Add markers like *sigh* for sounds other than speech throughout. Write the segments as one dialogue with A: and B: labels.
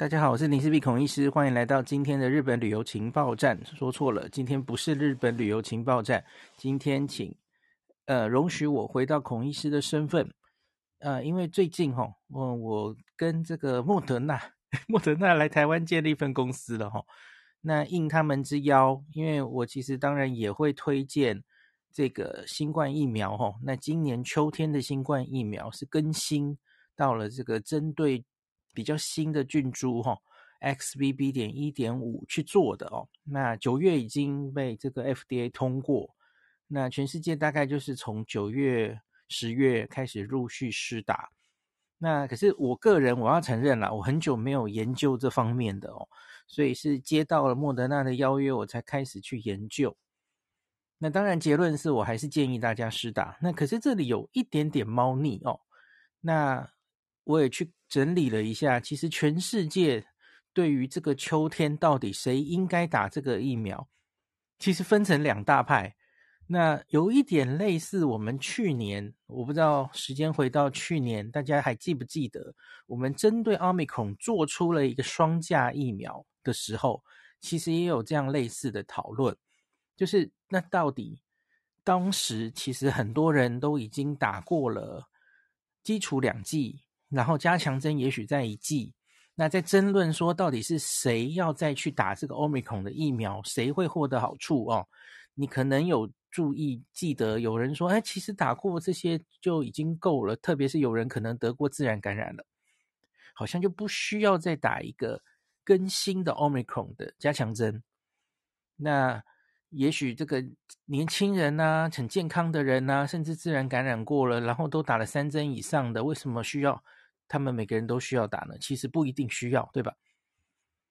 A: 大家好，我是林氏璧孔医师，欢迎来到今天的日本旅游情报站。说错了，今天不是日本旅游情报站。今天请呃容许我回到孔医师的身份。呃，因为最近哈，我我跟这个莫德纳莫德纳来台湾建立一份公司了哈。那应他们之邀，因为我其实当然也会推荐这个新冠疫苗哈。那今年秋天的新冠疫苗是更新到了这个针对。比较新的菌株哈，XBB 点一点五去做的哦。那九月已经被这个 FDA 通过，那全世界大概就是从九月、十月开始陆续施打。那可是我个人我要承认啦，我很久没有研究这方面的哦，所以是接到了莫德纳的邀约，我才开始去研究。那当然结论是我还是建议大家施打。那可是这里有一点点猫腻哦。那我也去。整理了一下，其实全世界对于这个秋天到底谁应该打这个疫苗，其实分成两大派。那有一点类似我们去年，我不知道时间回到去年，大家还记不记得我们针对奥密克戎做出了一个双价疫苗的时候，其实也有这样类似的讨论，就是那到底当时其实很多人都已经打过了基础两剂。然后加强针也许在一剂，那在争论说到底是谁要再去打这个 Omicron 的疫苗，谁会获得好处哦？你可能有注意记得有人说，哎，其实打过这些就已经够了，特别是有人可能得过自然感染了，好像就不需要再打一个更新的 Omicron 的加强针。那也许这个年轻人呐，很健康的人呐，甚至自然感染过了，然后都打了三针以上的，为什么需要？他们每个人都需要打呢？其实不一定需要，对吧？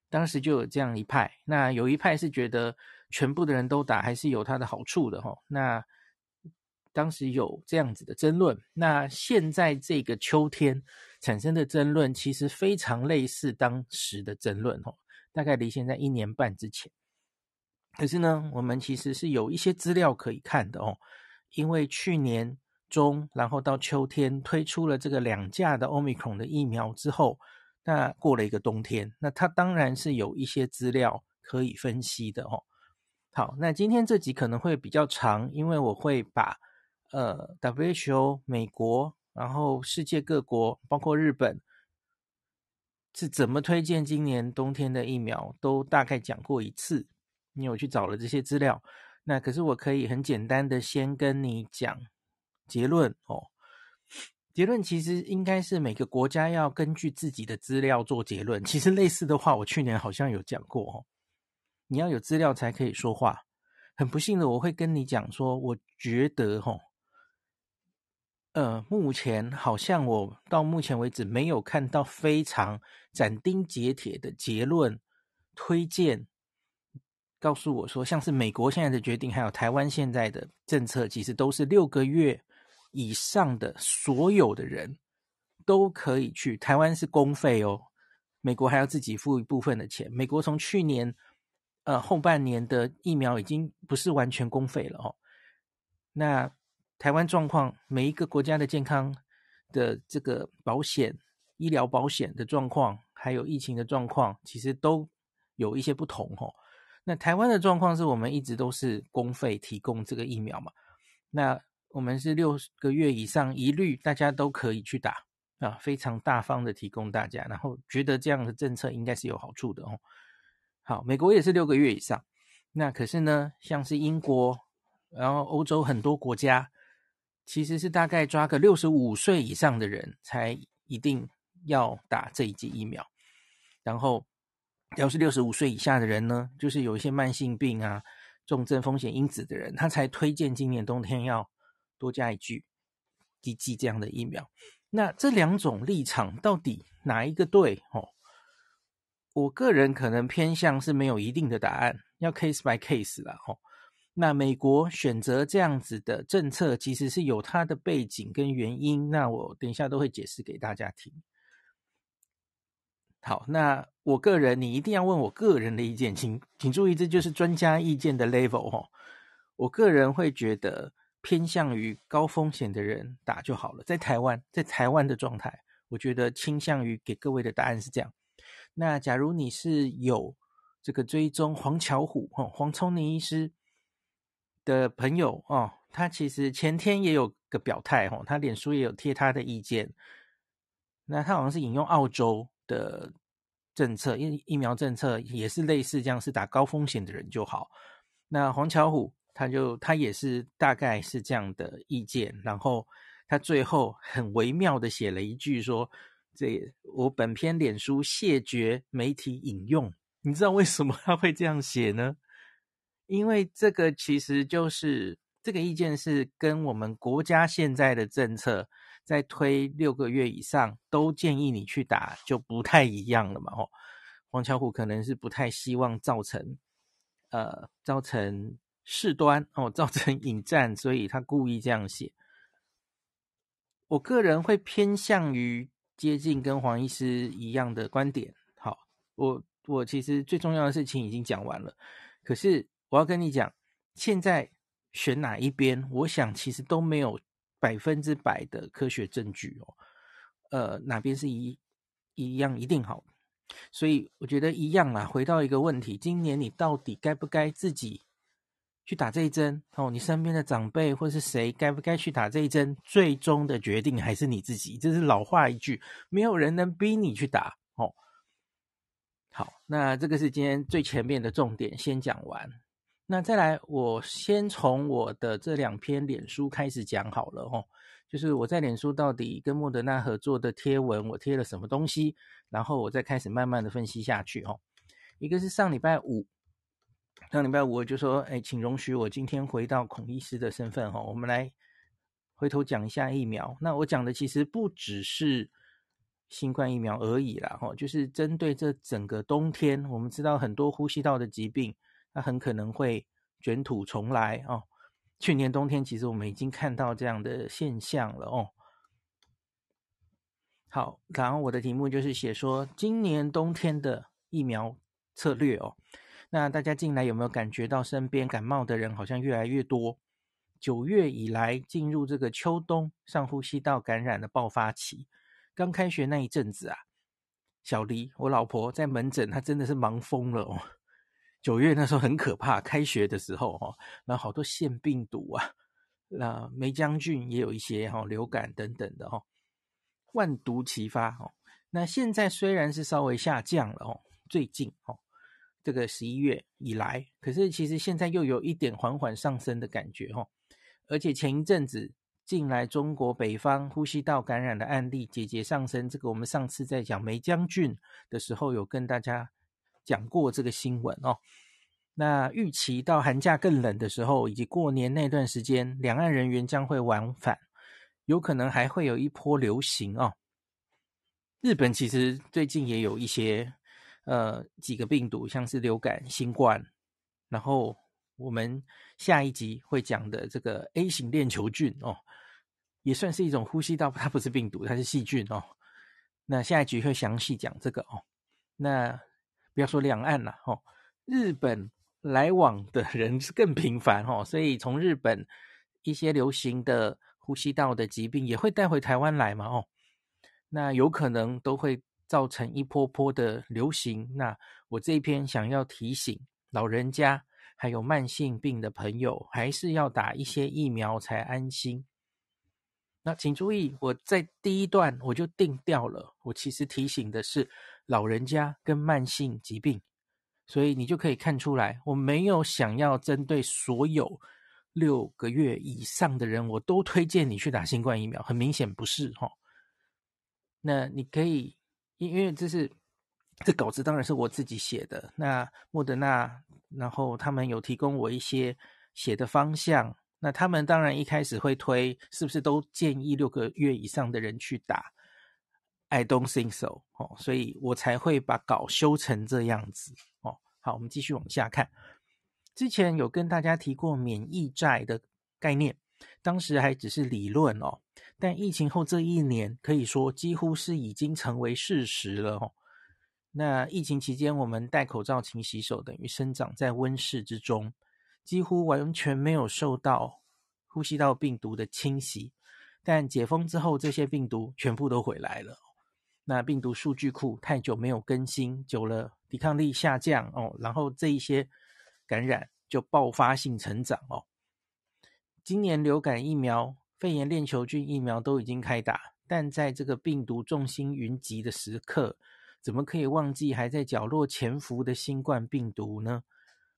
A: 当时就有这样一派，那有一派是觉得全部的人都打还是有它的好处的哈。那当时有这样子的争论，那现在这个秋天产生的争论其实非常类似当时的争论哈，大概离现在一年半之前。可是呢，我们其实是有一些资料可以看的哦，因为去年。中，然后到秋天推出了这个两价的 Omicron 的疫苗之后，那过了一个冬天，那它当然是有一些资料可以分析的哦。好，那今天这集可能会比较长，因为我会把呃 WHO、美国，然后世界各国，包括日本是怎么推荐今年冬天的疫苗，都大概讲过一次。因为我去找了这些资料，那可是我可以很简单的先跟你讲。结论哦，结论其实应该是每个国家要根据自己的资料做结论。其实类似的话，我去年好像有讲过哦。你要有资料才可以说话。很不幸的，我会跟你讲说，我觉得哦，呃，目前好像我到目前为止没有看到非常斩钉截铁的结论推荐，告诉我说，像是美国现在的决定，还有台湾现在的政策，其实都是六个月。以上的所有的人都可以去。台湾是公费哦，美国还要自己付一部分的钱。美国从去年呃后半年的疫苗已经不是完全公费了哦。那台湾状况，每一个国家的健康的这个保险、医疗保险的状况，还有疫情的状况，其实都有一些不同哦。那台湾的状况是我们一直都是公费提供这个疫苗嘛？那我们是六个月以上，一律大家都可以去打啊，非常大方的提供大家，然后觉得这样的政策应该是有好处的哦。好，美国也是六个月以上，那可是呢，像是英国，然后欧洲很多国家，其实是大概抓个六十五岁以上的人才一定要打这一剂疫苗，然后要是六十五岁以下的人呢，就是有一些慢性病啊、重症风险因子的人，他才推荐今年冬天要。多加一句，一剂这样的疫苗，那这两种立场到底哪一个对？哦，我个人可能偏向是没有一定的答案，要 case by case 啦。哦，那美国选择这样子的政策，其实是有它的背景跟原因。那我等一下都会解释给大家听。好，那我个人，你一定要问我个人的意见，请请注意，这就是专家意见的 level 哦。我个人会觉得。偏向于高风险的人打就好了。在台湾，在台湾的状态，我觉得倾向于给各位的答案是这样。那假如你是有这个追踪黄巧虎哦，黄瑽宁医师的朋友哦，他其实前天也有个表态哦，他脸书也有贴他的意见。那他好像是引用澳洲的政策，疫疫苗政策也是类似这样，是打高风险的人就好。那黄巧虎他就他也是大概是这样的意见，然后他最后很微妙的写了一句说：“这我本篇脸书谢绝媒体引用。”你知道为什么他会这样写呢？因为这个其实就是这个意见是跟我们国家现在的政策在推六个月以上都建议你去打就不太一样了嘛。哦，黄巧虎可能是不太希望造成呃造成事端哦，造成 *laughs* 引战，所以他故意这样写。我个人会偏向于接近跟黄医师一样的观点。好，我。我其实最重要的事情已经讲完了，可是我要跟你讲，现在选哪一边，我想其实都没有百分之百的科学证据哦。呃，哪边是一一样一定好，所以我觉得一样啊。回到一个问题，今年你到底该不该自己去打这一针？哦，你身边的长辈或是谁该不该去打这一针？最终的决定还是你自己。这是老话一句，没有人能逼你去打哦。好，那这个是今天最前面的重点，先讲完。那再来，我先从我的这两篇脸书开始讲好了哦。就是我在脸书到底跟莫德纳合作的贴文，我贴了什么东西，然后我再开始慢慢的分析下去哦。一个是上礼拜五，上礼拜五我就说，哎，请容许我今天回到孔医师的身份哈，我们来回头讲一下疫苗。那我讲的其实不只是。新冠疫苗而已啦，吼，就是针对这整个冬天，我们知道很多呼吸道的疾病，它很可能会卷土重来哦。去年冬天其实我们已经看到这样的现象了哦。好，然后我的题目就是写说今年冬天的疫苗策略哦。那大家近来有没有感觉到身边感冒的人好像越来越多？九月以来进入这个秋冬上呼吸道感染的爆发期。刚开学那一阵子啊，小黎，我老婆在门诊，她真的是忙疯了哦。九月那时候很可怕，开学的时候哈，然后好多腺病毒啊，那霉将菌也有一些哈，流感等等的哈，万毒齐发哦。那现在虽然是稍微下降了哦，最近哦，这个十一月以来，可是其实现在又有一点缓缓上升的感觉哈，而且前一阵子。近来中国北方呼吸道感染的案例节节上升，这个我们上次在讲霉浆菌的时候有跟大家讲过这个新闻哦。那预期到寒假更冷的时候，以及过年那段时间，两岸人员将会往返，有可能还会有一波流行哦。日本其实最近也有一些呃几个病毒，像是流感、新冠，然后我们下一集会讲的这个 A 型链球菌哦。也算是一种呼吸道，它不是病毒，它是细菌哦。那下一集会详细讲这个哦。那不要说两岸了哦，日本来往的人是更频繁哦，所以从日本一些流行的呼吸道的疾病也会带回台湾来嘛哦。那有可能都会造成一波波的流行。那我这一篇想要提醒老人家还有慢性病的朋友，还是要打一些疫苗才安心。那请注意，我在第一段我就定调了。我其实提醒的是老人家跟慢性疾病，所以你就可以看出来，我没有想要针对所有六个月以上的人，我都推荐你去打新冠疫苗。很明显不是哈。那你可以，因因为这是这稿子当然是我自己写的。那莫德纳，然后他们有提供我一些写的方向。那他们当然一开始会推，是不是都建议六个月以上的人去打？I don't think so，哦，所以我才会把稿修成这样子哦。好，我们继续往下看。之前有跟大家提过免疫债的概念，当时还只是理论哦，但疫情后这一年可以说几乎是已经成为事实了哦。那疫情期间我们戴口罩、勤洗手，等于生长在温室之中。几乎完全没有受到呼吸道病毒的侵袭，但解封之后，这些病毒全部都回来了。那病毒数据库太久没有更新，久了抵抗力下降哦，然后这一些感染就爆发性成长哦。今年流感疫苗、肺炎链球菌疫苗都已经开打，但在这个病毒众星云集的时刻，怎么可以忘记还在角落潜伏的新冠病毒呢？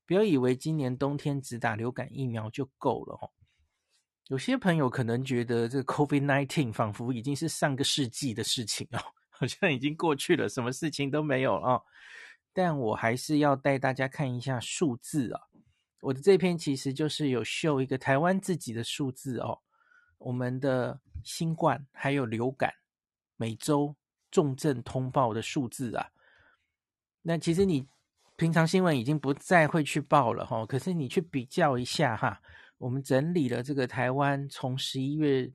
A: 不要以为今年冬天只打流感疫苗就够了哦。有些朋友可能觉得这个 COVID-19 仿佛已经是上个世纪的事情哦，*laughs* 好像已经过去了，什么事情都没有了哦。但我还是要带大家看一下数字啊。我的这篇其实就是有秀一个台湾自己的数字哦，我们的新冠还有流感每周重症通报的数字啊。那其实你平常新闻已经不再会去报了哈，可是你去比较一下哈。我们整理了这个台湾从十一月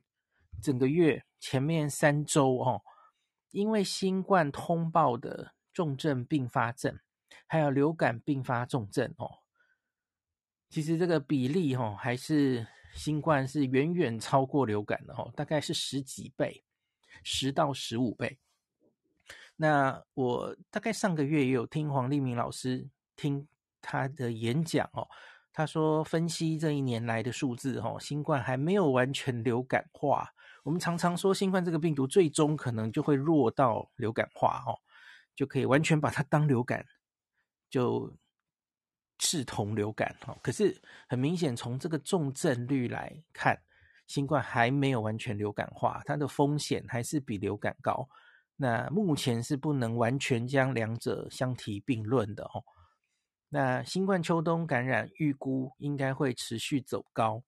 A: 整个月前面三周哦，因为新冠通报的重症并发症，还有流感并发重症哦，其实这个比例哦，还是新冠是远远超过流感的哦，大概是十几倍，十到十五倍。那我大概上个月也有听黄立明老师听他的演讲哦。他说：“分析这一年来的数字，哈，新冠还没有完全流感化。我们常常说，新冠这个病毒最终可能就会弱到流感化，哦，就可以完全把它当流感，就视同流感，哈。可是很明显，从这个重症率来看，新冠还没有完全流感化，它的风险还是比流感高。那目前是不能完全将两者相提并论的，哦。”那新冠秋冬感染预估应该会持续走高，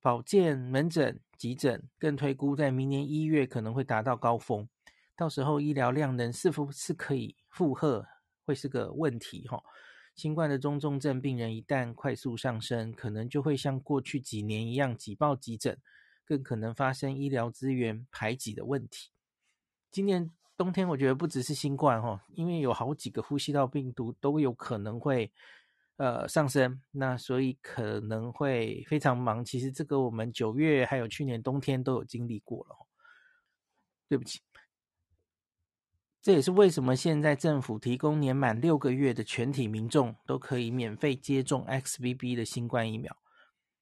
A: 保健门诊、急诊更推估在明年一月可能会达到高峰，到时候医疗量能是否是可以负荷，会是个问题哈。新冠的中重症病人一旦快速上升，可能就会像过去几年一样挤爆急诊，更可能发生医疗资源排挤的问题。今年。冬天我觉得不只是新冠哈，因为有好几个呼吸道病毒都有可能会呃上升，那所以可能会非常忙。其实这个我们九月还有去年冬天都有经历过了。对不起，这也是为什么现在政府提供年满六个月的全体民众都可以免费接种 XBB 的新冠疫苗，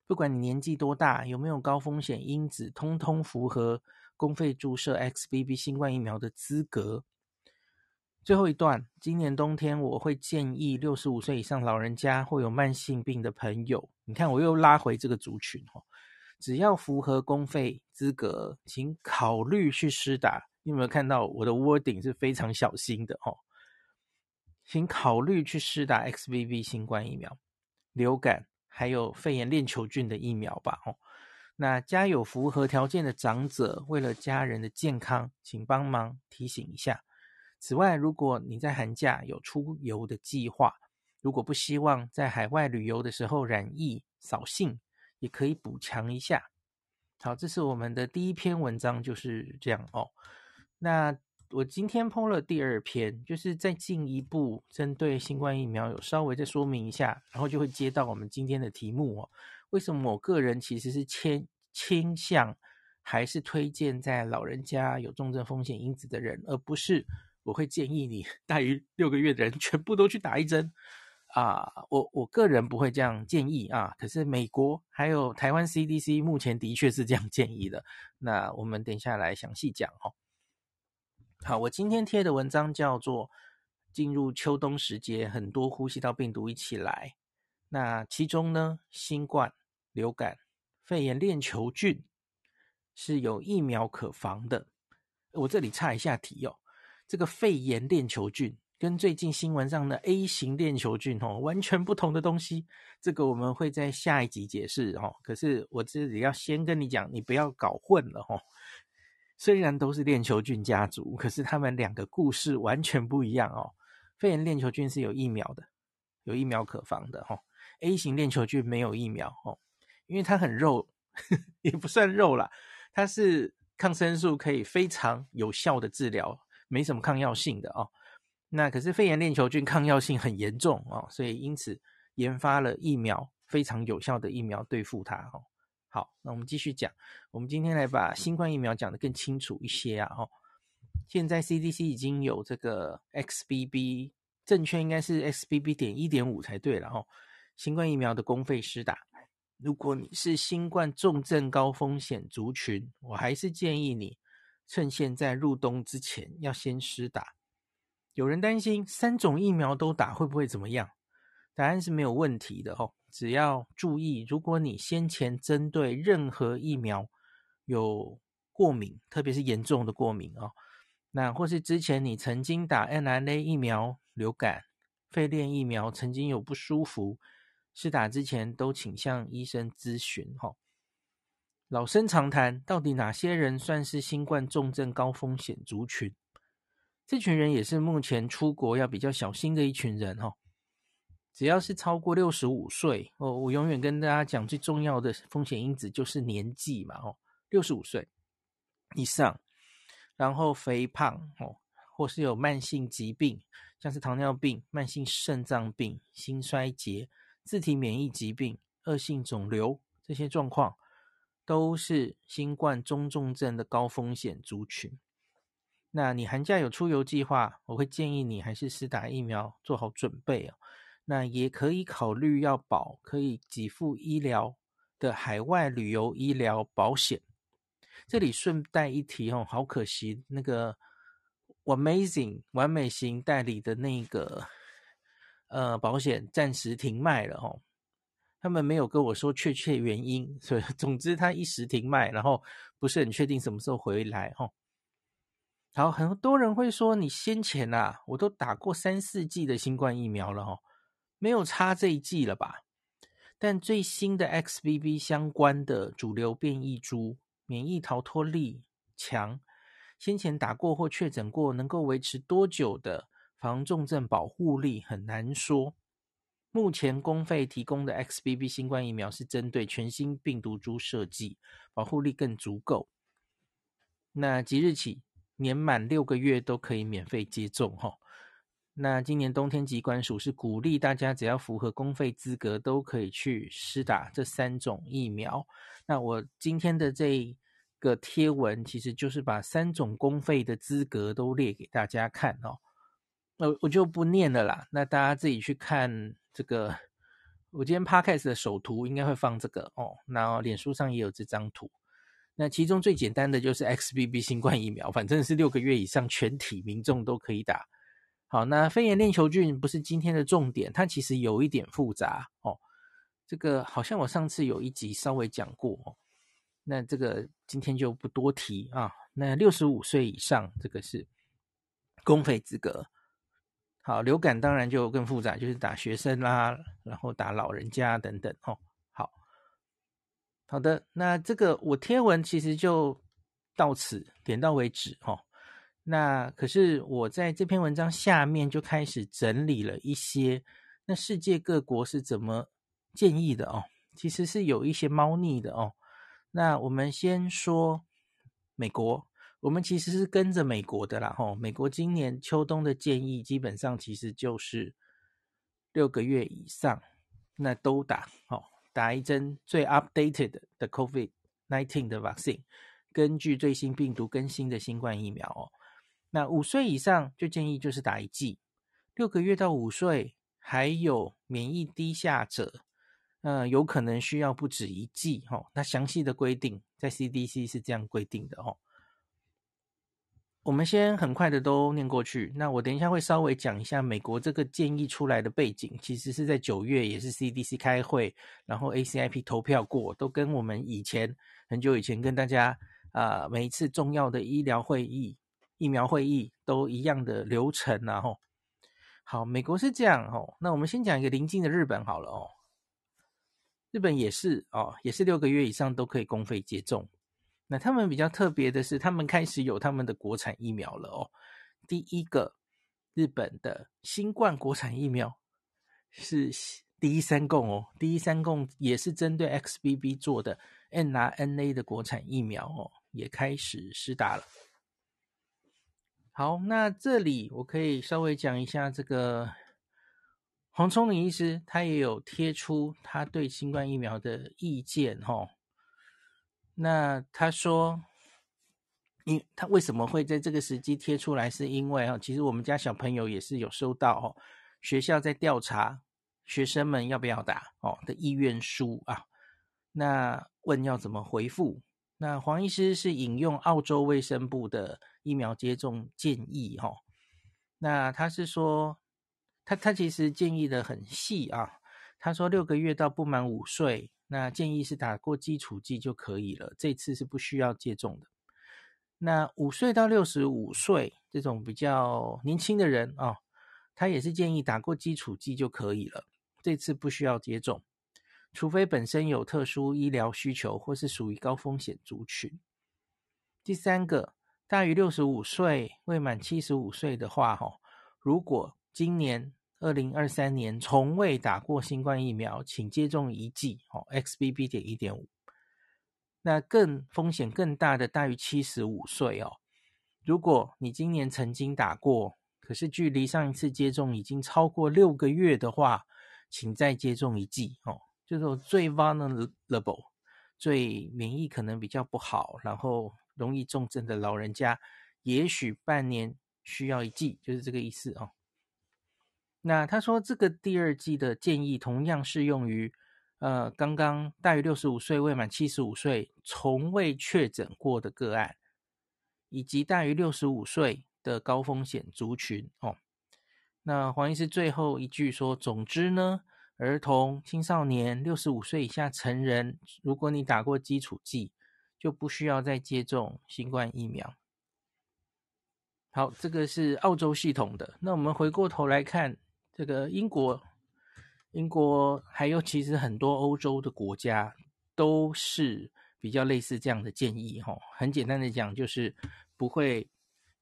A: 不管你年纪多大，有没有高风险因子，通通符合。公费注射 XBB 新冠疫苗的资格。最后一段，今年冬天我会建议六十五岁以上老人家或有慢性病的朋友，你看我又拉回这个族群哦，只要符合公费资格，请考虑去施打。你有没有看到我的 wording 是非常小心的哦？请考虑去施打 XBB 新冠疫苗、流感还有肺炎链球菌的疫苗吧哦。那家有符合条件的长者，为了家人的健康，请帮忙提醒一下。此外，如果你在寒假有出游的计划，如果不希望在海外旅游的时候染疫扫兴，也可以补强一下。好，这是我们的第一篇文章，就是这样哦。那我今天 PO 了第二篇，就是再进一步针对新冠疫苗有稍微再说明一下，然后就会接到我们今天的题目哦。为什么我个人其实是倾倾向还是推荐在老人家有重症风险因子的人，而不是我会建议你大于六个月的人全部都去打一针啊？我我个人不会这样建议啊。可是美国还有台湾 CDC 目前的确是这样建议的。那我们等一下来详细讲哦。好，我今天贴的文章叫做“进入秋冬时节，很多呼吸道病毒一起来”。那其中呢，新冠。流感、肺炎链球菌是有疫苗可防的。我这里插一下题哦，这个肺炎链球菌跟最近新闻上的 A 型链球菌哦，完全不同的东西。这个我们会在下一集解释哦。可是我这里要先跟你讲，你不要搞混了哦。虽然都是链球菌家族，可是他们两个故事完全不一样哦。肺炎链球菌是有疫苗的，有疫苗可防的哦。A 型链球菌没有疫苗哦。因为它很肉，呵呵，也不算肉啦，它是抗生素可以非常有效的治疗，没什么抗药性的哦。那可是肺炎链球菌抗药性很严重哦，所以因此研发了疫苗，非常有效的疫苗对付它哦。好，那我们继续讲，我们今天来把新冠疫苗讲得更清楚一些啊哦。现在 CDC 已经有这个 XBB，正确应该是 XBB 点一点五才对了哦。新冠疫苗的公费施打，如果你是新冠重症高风险族群，我还是建议你趁现在入冬之前要先施打。有人担心三种疫苗都打会不会怎么样？答案是没有问题的哦，只要注意，如果你先前针对任何疫苗有过敏，特别是严重的过敏哦。那或是之前你曾经打 n r a 疫苗、流感、肺链疫苗，曾经有不舒服，施打之前都请向医生咨询哈。老生常谈，到底哪些人算是新冠重症高风险族群？这群人也是目前出国要比较小心的一群人哈。只要是超过六十五岁哦，我永远跟大家讲，最重要的风险因子就是年纪嘛哦，六十五岁以上。然后肥胖哦，或是有慢性疾病，像是糖尿病、慢性肾脏病、心衰竭、自体免疫疾病、恶性肿瘤这些状况，都是新冠中重症的高风险族群。那你寒假有出游计划，我会建议你还是施打疫苗，做好准备哦。那也可以考虑要保可以给付医疗的海外旅游医疗保险。这里顺带一提哦，好可惜，那个 Amazing 完美型代理的那个呃保险暂时停卖了哦，他们没有跟我说确切原因，所以总之他一时停卖，然后不是很确定什么时候回来哦。好，很多人会说，你先前啊，我都打过三四剂的新冠疫苗了哦，没有差这一季了吧？但最新的 XBB 相关的主流变异株。免疫逃脱力强，先前打过或确诊过，能够维持多久的防重症保护力很难说。目前公费提供的 XBB 新冠疫苗是针对全新病毒株设计，保护力更足够。那即日起，年满六个月都可以免费接种哈。那今年冬天疾管署是鼓励大家，只要符合公费资格，都可以去施打这三种疫苗。那我今天的这个贴文，其实就是把三种公费的资格都列给大家看哦。呃，我就不念了啦。那大家自己去看这个。我今天 Podcast 的首图应该会放这个哦。那脸书上也有这张图。那其中最简单的就是 XBB 新冠疫苗，反正是六个月以上全体民众都可以打。好，那肺炎链球菌不是今天的重点，它其实有一点复杂哦。这个好像我上次有一集稍微讲过哦，那这个今天就不多提啊。那六十五岁以上，这个是公费资格。好，流感当然就更复杂，就是打学生啦，然后打老人家等等哦。好，好的，那这个我贴文其实就到此点到为止哦。那可是我在这篇文章下面就开始整理了一些，那世界各国是怎么建议的哦，其实是有一些猫腻的哦。那我们先说美国，我们其实是跟着美国的啦吼。美国今年秋冬的建议基本上其实就是六个月以上，那都打哦，打一针最 updated 的 COVID-19 的 vaccine，根据最新病毒更新的新冠疫苗哦。那五岁以上就建议就是打一剂，六个月到五岁还有免疫低下者。嗯、有可能需要不止一剂哈。那详细的规定在 CDC 是这样规定的哦。我们先很快的都念过去。那我等一下会稍微讲一下美国这个建议出来的背景，其实是在九月也是 CDC 开会，然后 ACIP 投票过，都跟我们以前很久以前跟大家啊、每一次重要的医疗会议、疫苗会议都一样的流程然后好，美国是这样哦。那我们先讲一个邻近的日本好了哦。日本也是哦，也是六个月以上都可以公费接种。那他们比较特别的是，他们开始有他们的国产疫苗了哦。第一个日本的新冠国产疫苗是第一三共哦，第一三共也是针对 XBB 做的 n r n a 的国产疫苗哦，也开始施打了。好，那这里我可以稍微讲一下这个。黄聪明医师他也有贴出他对新冠疫苗的意见，哈。那他说，因他为什么会在这个时机贴出来？是因为啊，其实我们家小朋友也是有收到哦，学校在调查学生们要不要打哦的意愿书啊，那问要怎么回复？那黄医师是引用澳洲卫生部的疫苗接种建议哈，那他是说，他他其实建议的很细啊，他说六个月到不满五岁，那建议是打过基础剂就可以了，这次是不需要接种的。那五岁到六十五岁这种比较年轻的人啊，他也是建议打过基础剂就可以了，这次不需要接种。除非本身有特殊医疗需求，或是属于高风险族群。第三个，大于六十五岁、未满七十五岁的话，哈，如果今年二零二三年从未打过新冠疫苗，请接种一剂，哦，XBB. 点一点五。那更风险更大的，大于七十五岁哦。如果你今年曾经打过，可是距离上一次接种已经超过六个月的话，请再接种一剂，哦。就是最 vulnerable、最免疫可能比较不好，然后容易重症的老人家，也许半年需要一剂，就是这个意思哦。那他说这个第二剂的建议同样适用于，呃，刚刚大于六十五岁、未满七十五岁、从未确诊过的个案，以及大于六十五岁的高风险族群哦。那黄医师最后一句说，总之呢。儿童、青少年、六十五岁以下成人，如果你打过基础剂，就不需要再接种新冠疫苗。好，这个是澳洲系统的。那我们回过头来看，这个英国、英国还有其实很多欧洲的国家都是比较类似这样的建议。哈，很简单的讲，就是不会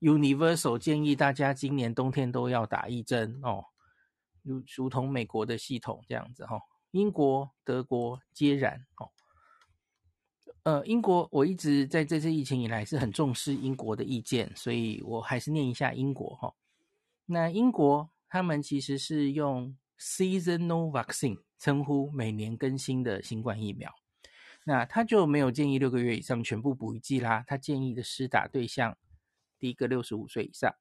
A: universal 建议大家今年冬天都要打一针哦。如如同美国的系统这样子哈，英国、德国皆然哦。呃，英国我一直在这次疫情以来是很重视英国的意见，所以我还是念一下英国哈。那英国他们其实是用 seasonal vaccine 称呼每年更新的新冠疫苗，那他就没有建议六个月以上全部补一剂啦。他建议的施打对象，第一个六十五岁以上，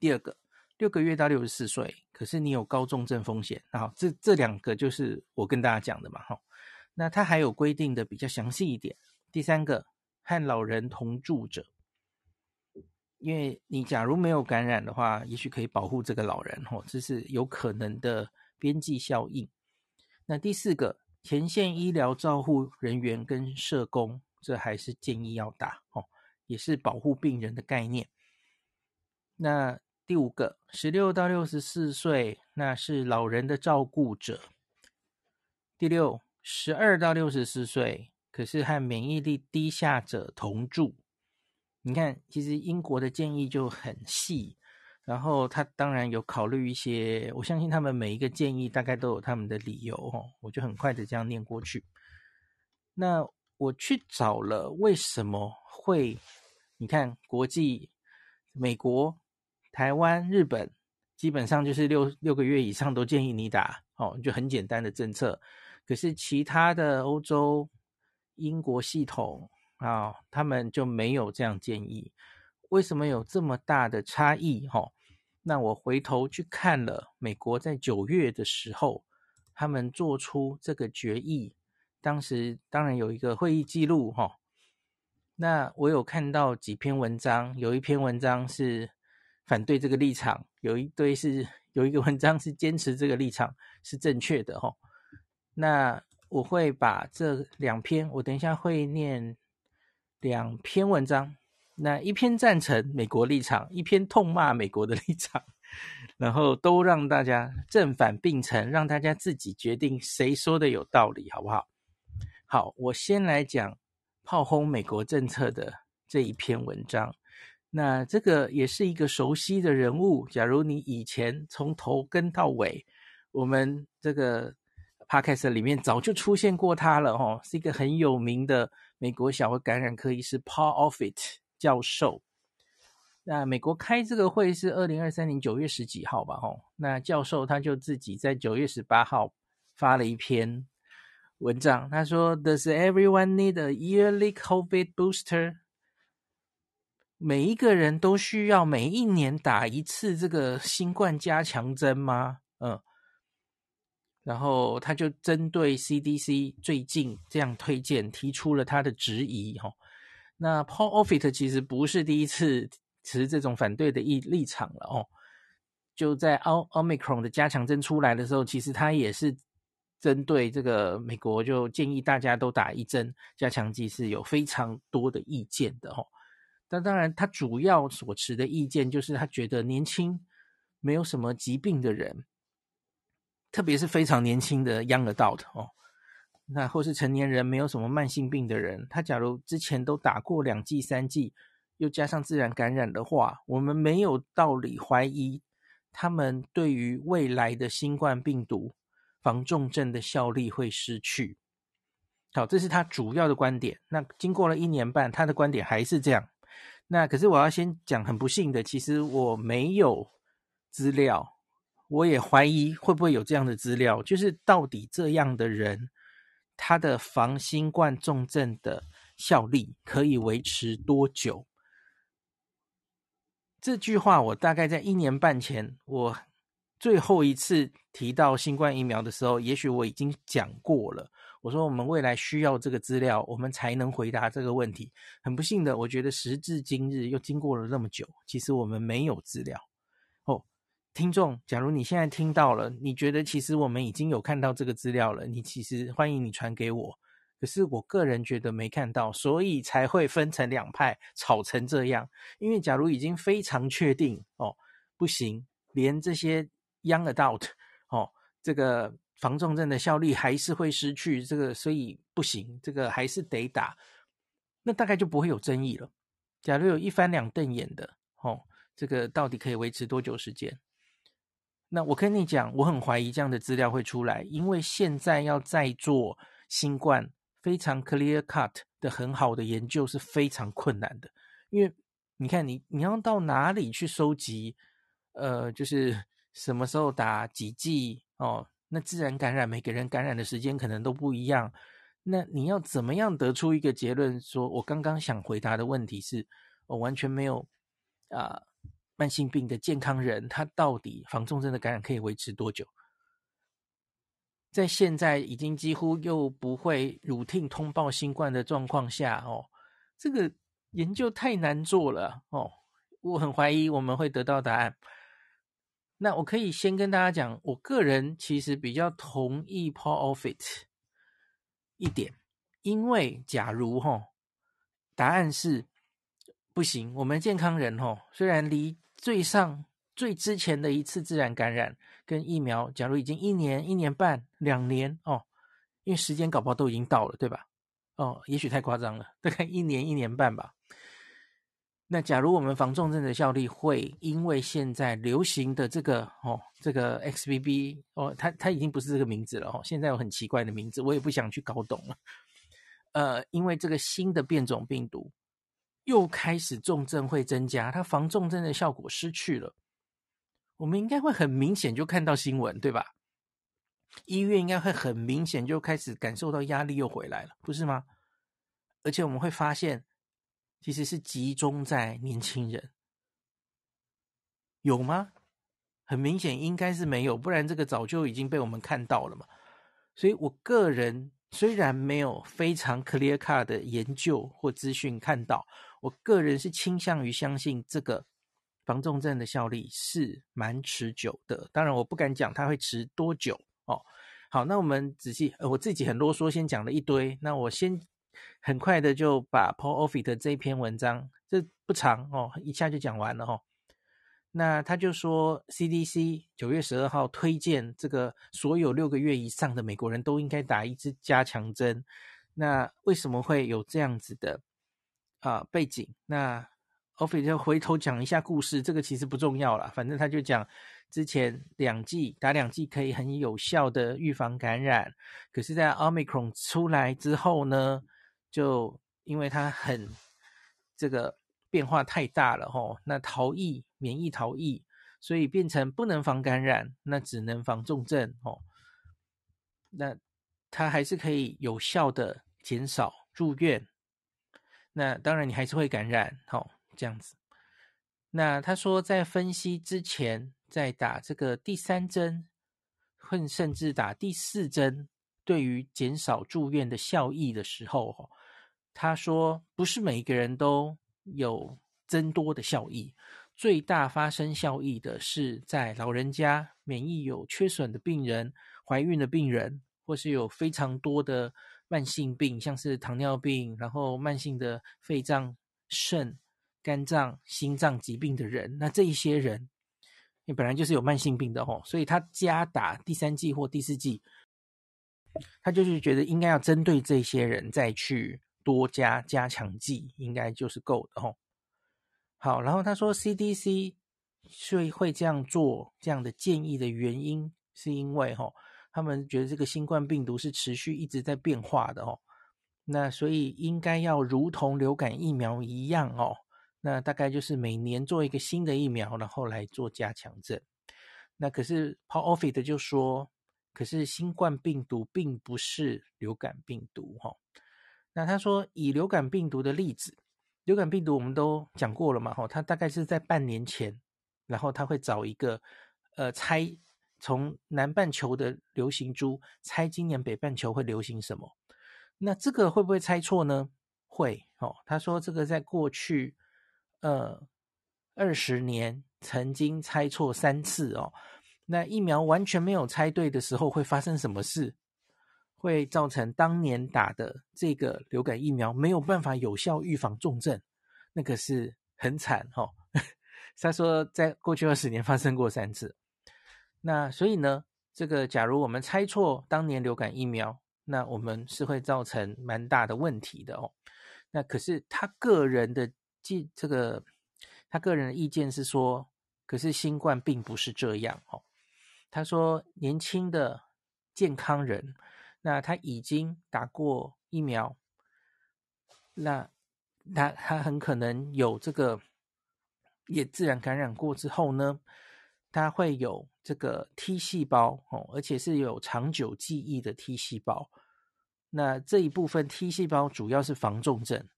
A: 第二个。六个月到六十四岁，可是你有高重症风险，好，这这两个就是我跟大家讲的嘛，哈。那它还有规定的比较详细一点。第三个，和老人同住者，因为你假如没有感染的话，也许可以保护这个老人，哦，这是有可能的边际效应。那第四个，前线医疗照护人员跟社工，这还是建议要打，哦，也是保护病人的概念。那第五个，十六到六十四岁，那是老人的照顾者。第六，十二到六十四岁，可是和免疫力低下者同住。你看，其实英国的建议就很细，然后他当然有考虑一些，我相信他们每一个建议大概都有他们的理由哦。我就很快的这样念过去。那我去找了为什么会，你看国际美国。台湾、日本基本上就是六六个月以上都建议你打哦，就很简单的政策。可是其他的欧洲、英国系统啊、他们就没有这样建议。为什么有这么大的差异？哈、那我回头去看了美国在九月的时候，他们做出这个决议，当时当然有一个会议记录哈、那我有看到几篇文章，有一篇文章是。反对这个立场，有一堆是有一个文章是坚持这个立场是正确的哈。那我会把这两篇，我等一下会念两篇文章，那一篇赞成美国立场，一篇痛骂美国的立场，然后都让大家正反并陈，让大家自己决定谁说的有道理，好不好？好，我先来讲炮轰美国政策的这一篇文章。那这个也是一个熟悉的人物。假如你以前从头跟到尾，我们这个 podcast 里面早就出现过他了哦，是一个很有名的美国小儿感染科医师 Paul Offit 教授。那美国开这个会是二零二三年九月十几号吧？哦，那教授他就自己在九月十八号发了一篇文章，他说：“Does everyone need a yearly COVID booster？” 每一个人都需要每一年打一次这个新冠加强针吗？嗯，然后他就针对 CDC 最近这样推荐提出了他的质疑哈。那 Paul Offit 其实不是第一次持这种反对的立立场了哦。就在奥奥密克戎的加强针出来的时候，其实他也是针对这个美国，就建议大家都打一针加强剂，是有非常多的意见的哦。但当然，他主要所持的意见就是他觉得年轻没有什么疾病的人，特别是非常年轻的 young adult 哦，那或是成年人没有什么慢性病的人，他假如之前都打过两剂、三剂，又加上自然感染的话，我们没有道理怀疑。他们对于未来的新冠病毒防重症的效力会失去。好，这是他主要的观点。那经过了一年半，他的观点还是这样。那可是我要先讲，很不幸的，其实我没有资料，我也怀疑会不会有这样的资料，就是到底这样的人，他的防新冠重症的效力可以维持多久？这句话我大概在一年半前，我最后一次提到新冠疫苗的时候，也许我已经讲过了。我说我们未来需要这个资料，我们才能回答这个问题。很不幸的，我觉得时至今日又经过了那么久，其实我们没有资料。听众，假如你现在听到了，你觉得其实我们已经有看到这个资料了，你其实欢迎你传给我。可是我个人觉得没看到，所以才会分成两派吵成这样。因为假如已经非常确定哦，不行，连这些 young adult 哦，这个防重症的效力还是会失去，这个所以不行，这个还是得打，那大概就不会有争议了。假如有一翻两瞪眼的哦，这个到底可以维持多久时间？那我跟你讲，我很怀疑这样的资料会出来，因为现在要再做新冠。非常 clear cut 的很好的研究是非常困难的，因为你看你你要到哪里去收集，呃，就是什么时候打几剂哦，那自然感染每个人感染的时间可能都不一样，那你要怎么样得出一个结论？说我刚刚想回答的问题是，我完全没有啊、慢性病的健康人，他到底防重症的感染可以维持多久？在现在已经几乎又不会 routine 通报新冠的状况下，哦，这个研究太难做了哦，我很怀疑我们会得到答案。那我可以先跟大家讲，我个人其实比较同意 Paul Offit 一点，因为假如哈、哦，答案是不行，我们健康人哦，虽然离最上。最之前的一次自然感染跟疫苗，假如已经一年、一年半、两年哦，因为时间搞不好都已经到了，对吧？哦，也许太夸张了，大概一年、一年半吧。那假如我们防重症的效力会因为现在流行的这个哦，这个 XBB 哦，它它已经不是这个名字了哦，现在有很奇怪的名字，我也不想去搞懂了。呃，因为这个新的变种病毒又开始重症会增加，它防重症的效果失去了。我们应该会很明显就看到新闻，对吧？医院应该会很明显就开始感受到压力又回来了，不是吗？而且我们会发现，其实是集中在年轻人，有吗？很明显应该是没有，不然这个早就已经被我们看到了嘛。所以我个人虽然没有非常 clear cut 的研究或资讯看到，我个人是倾向于相信这个。防重症的效力是蛮持久的，当然我不敢讲它会持多久哦。好，那我们仔细，呃，我自己很啰嗦，先讲了一堆，那我先很快的就把 Paul Offit 的这一篇文章，这不长哦，一下就讲完了哦。那他就说，CDC 九月十二号推荐这个所有六个月以上的美国人都应该打一支加强针。那为什么会有这样子的啊、背景？那 Offit 就回头讲一下故事，这个其实不重要啦，反正他就讲之前两剂打两剂可以很有效的预防感染，可是，在 Omicron 出来之后呢，就因为它很这个变化太大了吼，那逃逸免疫逃逸，所以变成不能防感染，那只能防重症吼。那它还是可以有效的减少住院，那当然你还是会感染吼。这样子。那他说，在分析之前，在打这个第三针，或甚至打第四针，对于减少住院的效益的时候，他说不是每一个人都有增多的效益，最大发生效益的是在老人家、免疫有缺损的病人、怀孕的病人，或是有非常多的慢性病，像是糖尿病，然后慢性的肺脏、肾。肝脏、心脏疾病的人，那这一些人，你本来就是有慢性病的吼，所以他加打第三剂或第四剂，他就是觉得应该要针对这些人再去多加加强剂，应该就是够的吼。好，然后他说 CDC 是会这样做这样的建议的原因，是因为吼，他们觉得这个新冠病毒是持续一直在变化的哦，那所以应该要如同流感疫苗一样哦。那大概就是每年做一个新的疫苗，然后来做加强针。那可是 Paul Offit 就说，可是新冠病毒并不是流感病毒哈。那他说以流感病毒的例子，流感病毒我们都讲过了嘛哈，它大概是在半年前，然后他会找一个呃猜从南半球的流行株猜今年北半球会流行什么。那这个会不会猜错呢？会哦。他说这个在过去。呃，二十年曾经猜错三次哦。那疫苗完全没有猜对的时候，会发生什么事？会造成当年打的这个流感疫苗没有办法有效预防重症，那个是很惨哦。*laughs* 他说，在过去二十年发生过三次。那所以呢，这个假如我们猜错当年流感疫苗，那我们是会造成蛮大的问题的哦。那可是他个人的。记这个，他个人的意见是说，可是新冠并不是这样哦。他说，年轻的健康人，那他已经打过疫苗，那他他很可能有这个，也自然感染过之后呢，它会有这个 T 细胞哦，而且是有长久记忆的 T 细胞。那这一部分 T 细胞主要是防重症。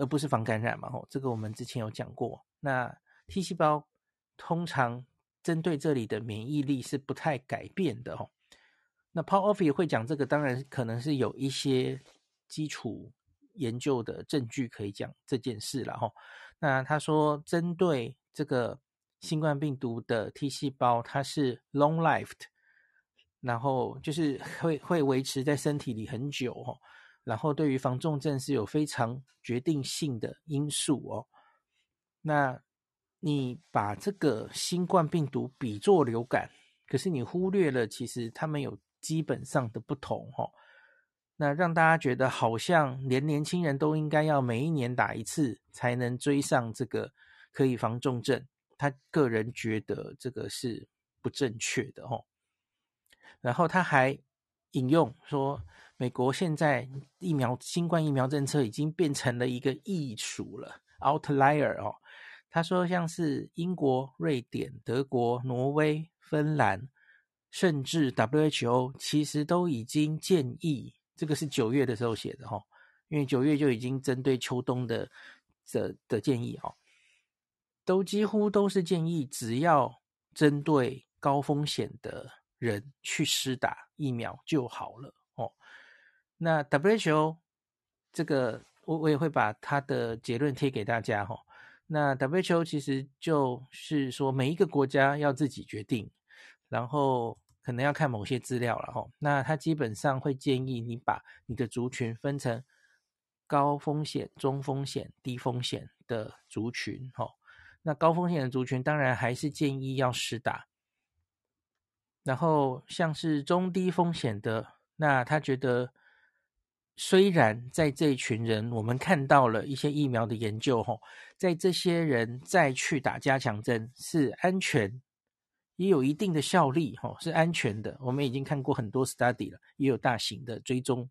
A: 而不是防感染嘛？吼，这个我们之前有讲过。那 T 细胞通常针对这里的免疫力是不太改变的，吼。那 Paul Offit 会讲这个，当然可能是有一些基础研究的证据可以讲这件事了，吼。那他说，针对这个新冠病毒的 T 细胞，它是 long-lived，然后就是 *laughs* 会会维持在身体里很久，吼。然后对于防重症是有非常决定性的因素哦。那你把这个新冠病毒比作流感，可是你忽略了其实他们有基本上的不同哦。那让大家觉得好像连年轻人都应该要每一年打一次才能追上这个可以防重症，他个人觉得这个是不正确的哦。然后他还引用说。美国现在疫苗新冠疫苗政策已经变成了一个艺术了，outlier 哦。他说，像是英国、瑞典、德国、挪威、芬兰，甚至 WHO 其实都已经建议，这个是九月的时候写的哈，因为九月就已经针对秋冬的的的建议哦，都几乎都是建议，只要针对高风险的人去施打疫苗就好了哦。那 WHO 这个，我我也会把他的结论贴给大家哈。那 WHO 其实就是说，每一个国家要自己决定，然后可能要看某些资料了哈。那他基本上会建议你把你的族群分成高风险、中风险、低风险的族群哈。那高风险的族群当然还是建议要施打，然后像是中低风险的，那他觉得。虽然在这一群人，我们看到了一些疫苗的研究，吼，在这些人再去打加强针是安全，也有一定的效力，吼，是安全的。我们已经看过很多 study 了，也有大型的追踪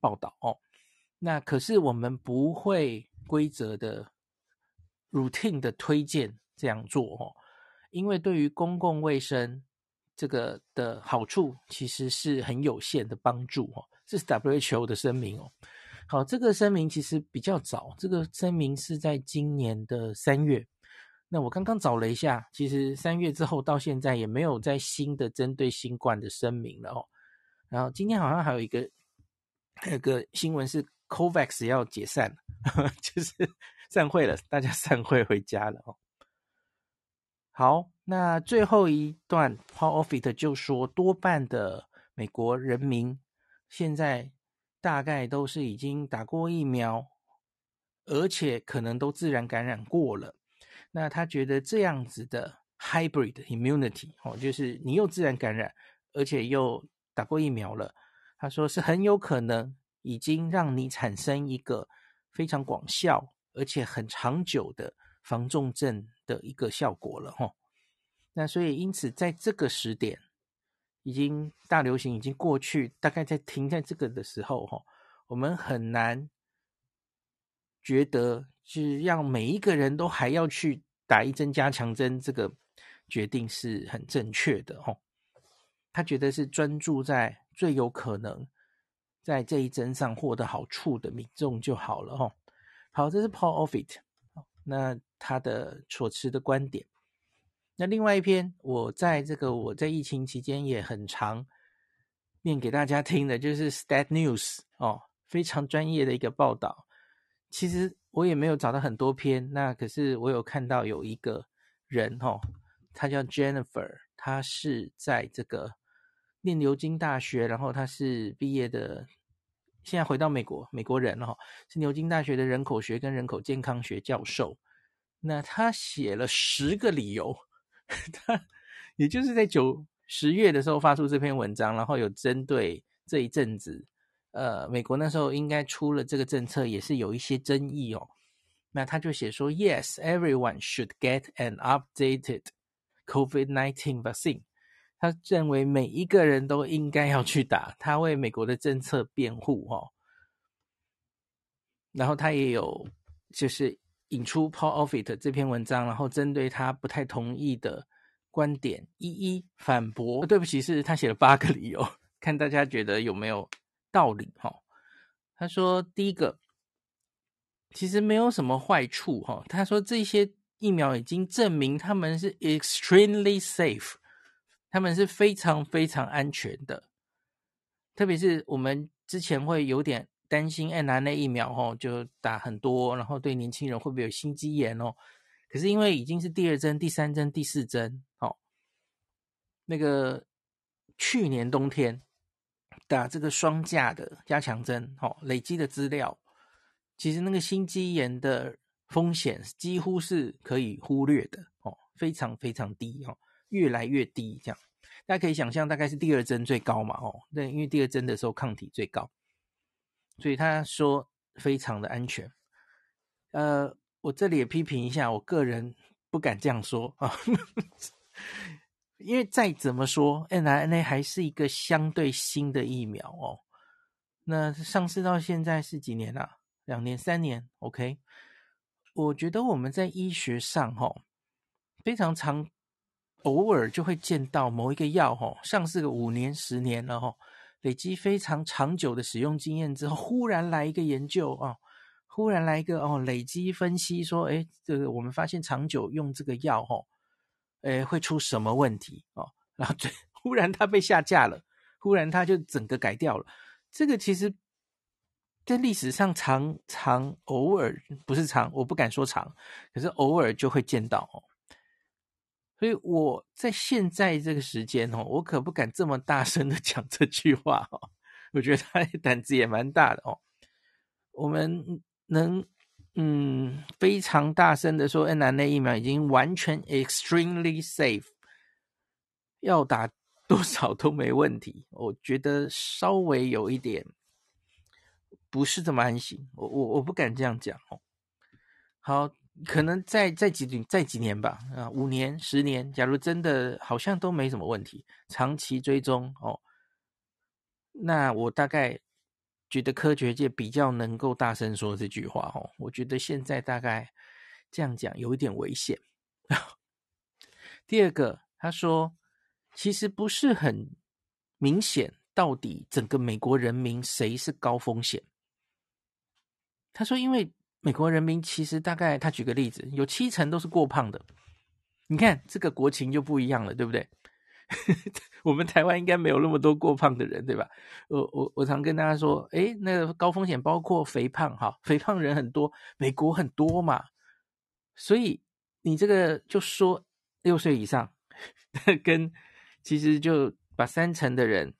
A: 报道哦。那可是我们不会规则的 routine 的推荐这样做，哦，因为对于公共卫生这个的好处其实是很有限的帮助，哦。这是 WHO 的声明哦，好，这个声明其实比较早，这个声明是在今年的三月。那我刚刚找了一下，其实三月之后到现在也没有再新的针对新冠的声明了哦。然后今天好像还有一个，还有个新闻是 COVAX 要解散，*laughs* 就是散会了，大家 *laughs* 散会回家了哦。好，那最后一段 Paul Offit 就说，多半的美国人民现在大概都是已经打过疫苗，而且可能都自然感染过了。那他觉得这样子的 hybrid immunity 哦，就是你又自然感染，而且又打过疫苗了。他说是很有可能已经让你产生一个非常广效而且很长久的防重症的一个效果了哈。那所以因此在这个时点，已经大流行已经过去，大概在停在这个的时候哈，我们很难觉得。是让每一个人都还要去打一针加强针，这个决定是很正确的哈。他觉得是专注在最有可能在这一针上获得好处的民众就好了哈。好，这是 Paul Offit，那他的所持的观点。那另外一篇，我在这个我在疫情期间也很常念给大家听的，就是 Stat News 哦，非常专业的一个报道。其实我也没有找到很多篇，那可是我有看到有一个人哦，他叫 Jennifer，他是在这个念牛津大学，然后他是毕业的，现在回到美国，美国人哦，是牛津大学的人口学跟人口健康学教授。那他写了十个理由，*laughs* 他也就是在九十月的时候发出这篇文章，然后有针对这一阵子。呃，美国那时候应该出了这个政策，也是有一些争议哦。那他就写说，Yes, everyone should get an updated COVID-19 vaccine。他认为每一个人都应该要去打，他为美国的政策辩护哦。然后他也有就是引出 Paul Offit 这篇文章，然后针对他不太同意的观点一一反驳。对不起，是他写了八个理由，看大家觉得有没有。道理哈，他说第一个其实没有什么坏处哈。他说这些疫苗已经证明他们是 extremely safe，他们是非常非常安全的。特别是我们之前会有点担心 mRNA 疫苗哈，就打很多，然后对年轻人会不会有心肌炎哦？可是因为已经是第二针、第三针、第四针，哦，那个去年冬天。打这个双价的加强针，哦，累积的资料，其实那个心肌炎的风险几乎是可以忽略的，哦，非常非常低，哦，越来越低，这样大家可以想象，大概是第二针最高嘛，哦，那因为第二针的时候抗体最高，所以他说非常的安全。呃，我这里也批评一下，我个人不敢这样说啊。*laughs* 因为再怎么说，mRNA 还是一个相对新的疫苗哦。那上市到现在是几年啊？两年、三年？OK。我觉得我们在医学上哈、哦，非常常偶尔就会见到某一个药哈、哦，上市个五年、十年了哈、累积非常长久的使用经验之后，忽然来一个研究啊、哦，忽然来一个哦，累积分析说，哎，这个我们发现长久用这个药哈、哦。诶，会出什么问题哦？然后最忽然它被下架了，忽然它就整个改掉了。这个其实在历史上常常偶尔不是常，我不敢说常，可是偶尔就会见到哦。所以我在现在这个时间哦，我可不敢这么大声的 *laughs* 讲这句话哦。我觉得他胆子也蛮大的哦。我们能。嗯，非常大声的说，mRNA 疫苗已经完全 extremely safe，要打多少都没问题。我觉得稍微有一点不是这么安心，我我我不敢这样讲哦。好，可能再再几年再几年吧，啊，五年、十年，假如真的好像都没什么问题，长期追踪哦，那我大概。觉得科学界比较能够大声说这句话哦，我觉得现在大概这样讲有一点危险。*laughs* 第二个，他说其实不是很明显，到底整个美国人民谁是高风险？他说，因为美国人民其实大概，他举个例子，有七成都是过胖的。你看这个国情就不一样了，对不对？*laughs* 我们台湾应该没有那么多过胖的人，对吧？我我我常跟大家说，诶，那个高风险包括肥胖，哈，肥胖人很多，美国很多嘛，所以你这个就说六岁以上，跟其实就把三成的人，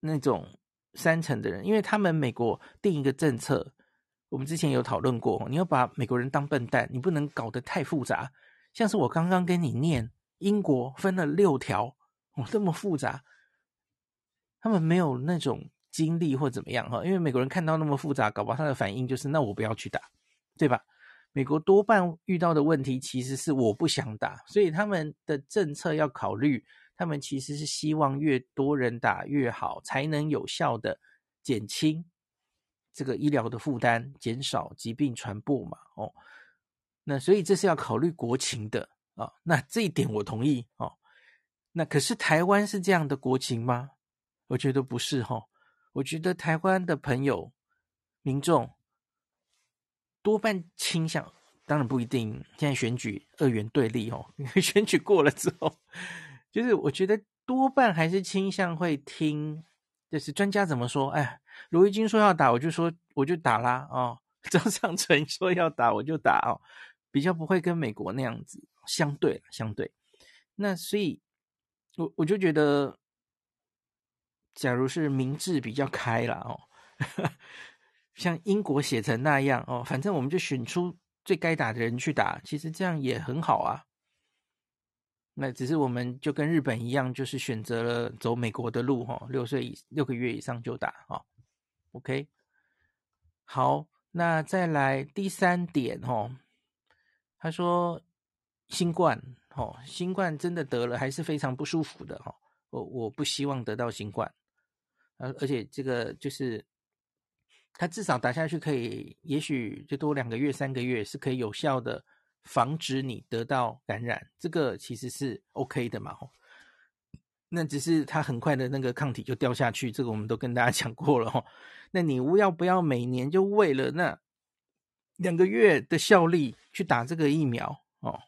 A: 那种三成的人，因为他们美国定一个政策，我们之前有讨论过，你要把美国人当笨蛋，你不能搞得太复杂，像是我刚刚跟你念。英国分了六条，哦，这么复杂，他们没有那种精力或怎么样哈，因为美国人看到那么复杂，搞不好他的反应就是那我不要去打，对吧？美国多半遇到的问题其实是我不想打，所以他们的政策要考虑，他们其实是希望越多人打越好，才能有效的减轻这个医疗的负担，减少疾病传播嘛，哦，那所以这是要考虑国情的。啊、那这一点我同意哦。那可是台湾是这样的国情吗？我觉得不是哈、哦。我觉得台湾的朋友、民众多半倾向，当然不一定。现在选举二元对立哦，*laughs* 选举过了之后，就是我觉得多半还是倾向会听，就是专家怎么说。哎，卢怡君说要打，我就说我就打啦哦。*laughs* 张上淳说要打，我就打哦，比较不会跟美国那样子。相对，相对，那所以，我我就觉得，假如是民智比较开了哦，*laughs* 像英国写成那样哦，反正我们就选出最该打的人去打，其实这样也很好啊。那只是我们就跟日本一样，就是选择了走美国的路哈，六岁以六个月以上就打哈。OK，好，那再来第三点哦，他说。新冠，哦，新冠真的得了还是非常不舒服的哦。我我不希望得到新冠，而而且这个就是，他至少打下去可以，也许就多两个月、三个月是可以有效的防止你得到感染，这个其实是 OK 的嘛。那只是他很快的那个抗体就掉下去，这个我们都跟大家 *laughs* 讲过了哈。那你要不要每年就为了那两个月的效力去打这个疫苗哦？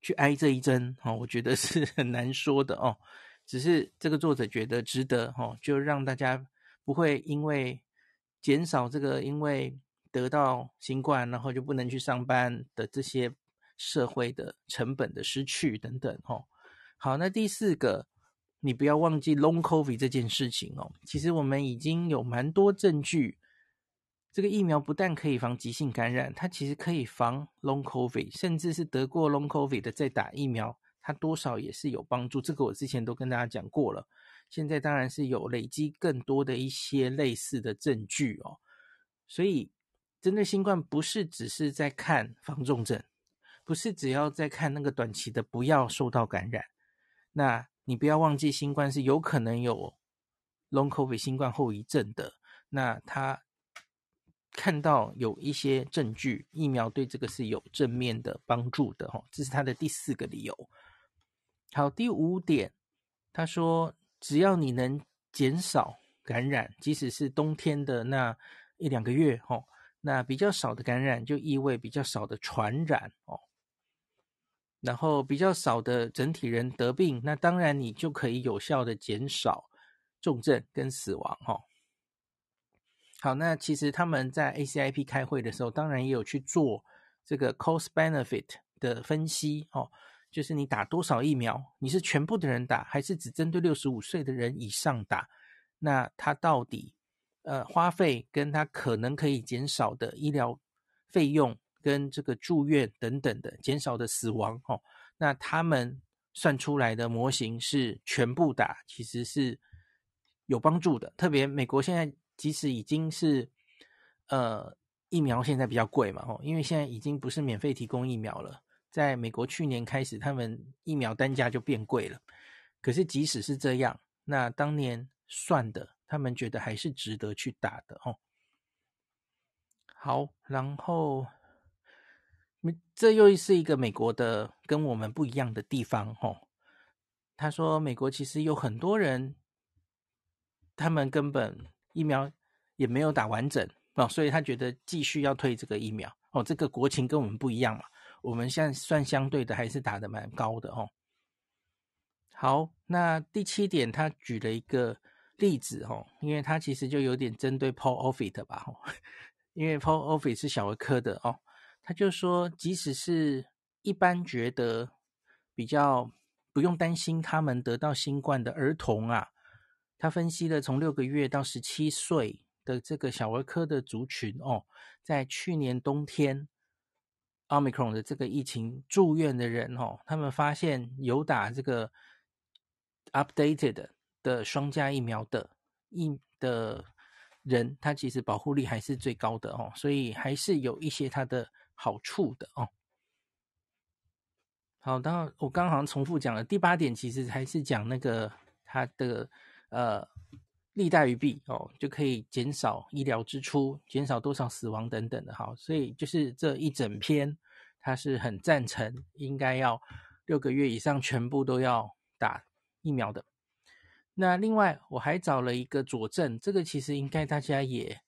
A: 去挨这一针哦，我觉得是很难说的哦。只是这个作者觉得值得哦，就让大家不会因为减少这个，因为得到新冠然后就不能去上班的这些社会的成本的失去等等哦。好，那第四个，你不要忘记 Long COVID 这件事情哦。其实我们已经有蛮多证据。这个疫苗不但可以防急性感染，它其实可以防 Long COVID，甚至是得过 Long COVID 的再打疫苗，它多少也是有帮助。这个我之前都跟大家讲过了。现在当然是有累积更多的一些类似的证据哦。所以针对新冠，不是只是在看防重症，不是只要在看那个短期的不要受到感染。那你不要忘记，新冠是有可能有 Long COVID 新冠后遗症的。那他。看到有一些证据，疫苗对这个是有正面的帮助的，哈，这是他的第四个理由。好，第五点，他说，只要你能减少感染，即使是冬天的那一两个月，哈，那比较少的感染就意味比较少的传染，哦，然后比较少的整体人得病，那当然你就可以有效的减少重症跟死亡，哈。好，那其实他们在 ACIP 开会的时候，当然也有去做这个 cost benefit 的分析哦，就是你打多少疫苗，你是全部的人打，还是只针对六十五岁的人以上打？那他到底呃花费跟他可能可以减少的医疗费用跟这个住院等等的减少的死亡哦，那他们算出来的模型是全部打，其实是有帮助的。特别美国现在。即使已经是，呃，疫苗现在比较贵嘛，吼，因为现在已经不是免费提供疫苗了。在美国去年开始，他们疫苗单价就变贵了。可是即使是这样，那当年算的，他们觉得还是值得去打的，吼。好，然后，这又是一个美国的跟我们不一样的地方，吼。他说，美国其实有很多人，他们根本。疫苗也没有打完整哦，所以他觉得继续要推这个疫苗哦。这个国情跟我们不一样嘛，我们现在算相对的还是打得蛮高的哦。好，那第七点，他举了一个例子哦，因为他其实就有点针对 Paul Offit 吧，*laughs* 因为 Paul Offit 是小儿科的哦，他就说，即使是一般觉得比较不用担心他们得到新冠的儿童啊。他分析了从六个月到十七岁的这个小儿科的族群哦，在去年冬天，Omicron 的这个疫情住院的人哦，他们发现有打这个 updated 的双价疫苗的疫的人，他其实保护力还是最高的哦，所以还是有一些他的好处的哦。好，当然我刚好像重复讲了第八点，其实还是讲那个它的。呃，利大于弊哦，就可以减少医疗支出，减少多少死亡等等的哈。所以就是这一整篇，他是很赞成应该要六个月以上全部都要打疫苗的。那另外我还找了一个佐证，这个其实应该大家也，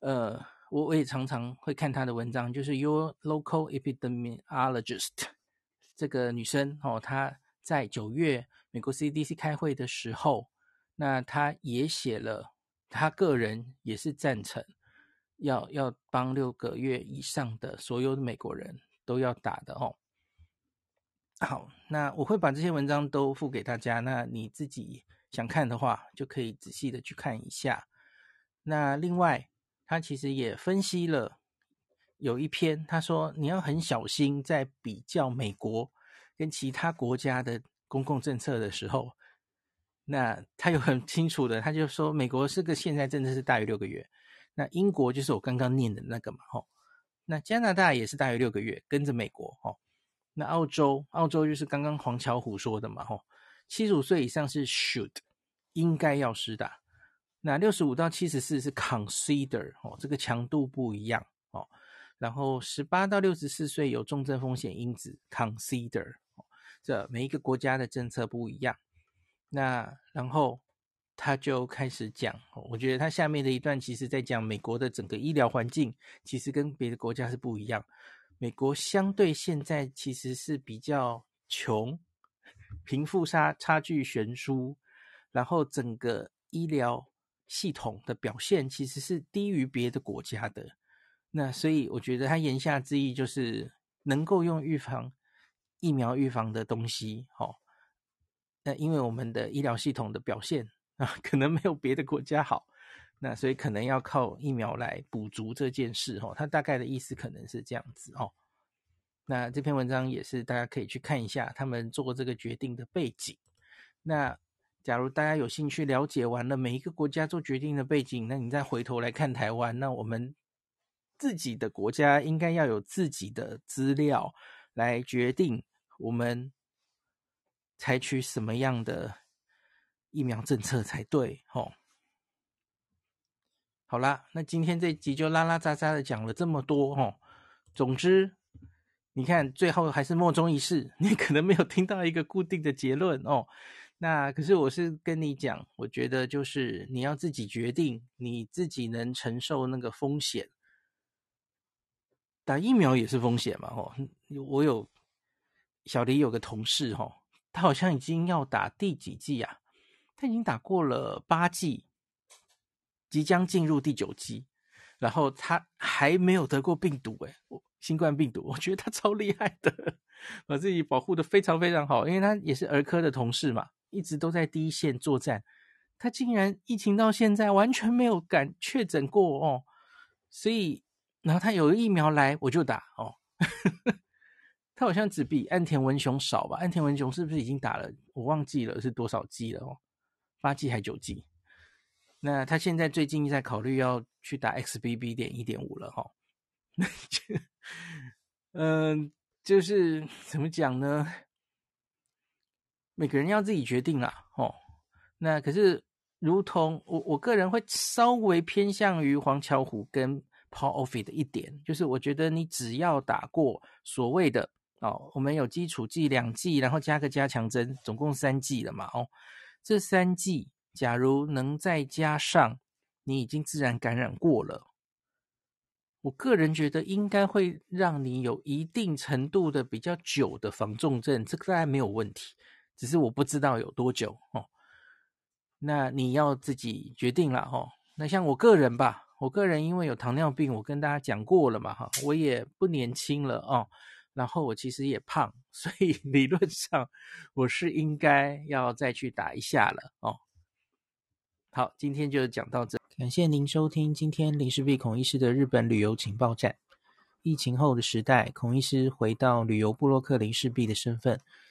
A: 呃，我我也常常会看他的文章，就是 Your Local Epidemiologist *laughs* 这个女生哦，她在九月。美国 CDC 开会的时候，那她也写了，她个人也是赞成要要帮六个月以上的所有的美国人都要打的哦。好，那我会把这些文章都附给大家，那你自己想看的话，就可以仔细的去看一下。那另外，他其实也分析了有一篇，他说你要很小心在比较美国跟其他国家的。公共政策的时候，那他有很清楚的，他就说美国是个现在真的是大于六个月，那英国就是我刚刚念的那个嘛，吼，那加拿大也是大于六个月，跟着美国，吼，那澳洲，澳洲就是刚刚黄巧虎说的嘛，吼，七十五岁以上是 should 应该要施打，那六十五到七十四是 consider，哦，这个强度不一样，哦，然后十八到六十四岁有重症风险因子 consider。这每一个国家的政策不一样，那然后他就开始讲，我觉得他下面的一段其实在讲美国的整个医疗环境，其实跟别的国家是不一样。美国相对现在其实是比较穷，贫富差差距悬殊，然后整个医疗系统的表现其实是低于别的国家的。那所以我觉得他言下之意就是能够用预防。疫苗预防的东西，哦，那因为我们的医疗系统的表现啊，可能没有别的国家好，那所以可能要靠疫苗来补足这件事，哦，他大概的意思可能是这样子，哦。那这篇文章也是大家可以去看一下他们做这个决定的背景。那假如大家有兴趣了解完了每一个国家做决定的背景，那你再回头来看台湾，那我们自己的国家应该要有自己的资料来决定。我们采取什么样的疫苗政策才对？吼，好啦，那今天这集就拉拉杂杂的讲了这么多，吼。总之，你看最后还是莫衷一是，*laughs* 你可能没有听到一个固定的结论哦。那可是我是跟你讲，我觉得就是你要自己决定，你自己能承受那个风险。打疫苗也是风险嘛，哦，我有。小黎有个同事哈，他好像已经要打第几剂啊？他已经打过了八剂，即将进入第九剂，然后他还没有得过病毒哎，新冠病毒，我觉得他超厉害的，*laughs* 把自己保护的非常非常好，因为他也是儿科的同事嘛，一直都在第一线作战，他竟然疫情到现在完全没有敢确诊过哦，所以然后他有疫苗来我就打哦。*laughs* 他好像只比岸田文雄少吧？岸田文雄是不是已经打了？我忘记了是多少剂了哦，八剂还九剂？那他现在最近在考虑要去打 XBB. 点一点五了哈。那，*laughs* 嗯，就是怎么讲呢？每个人要自己决定啦，哦。那可是，如同我我个人会稍微偏向于黄巧虎跟 Paul Offit 的一点，就是我觉得你只要打过所谓的。哦，我们有基础剂两剂，然后加个加强针，总共三剂了嘛？哦，这三剂假如能再加上你已经自然感染过了。我个人觉得应该会让你有一定程度的比较久的防重症，这个大概没有问题，只是我不知道有多久哦。那你要自己决定了哦。那像我个人吧，我个人因为有糖尿病，我跟大家讲过了嘛哈，我也不年轻了哦。然后我其实也胖，*laughs* 所以理论上我是应该要再去打一下了哦。好，今天就讲到这，感谢您收听今天林氏璧孔医师的日本旅游情报站。疫情后的时代，孔医师回到旅游部落客林氏璧的身份，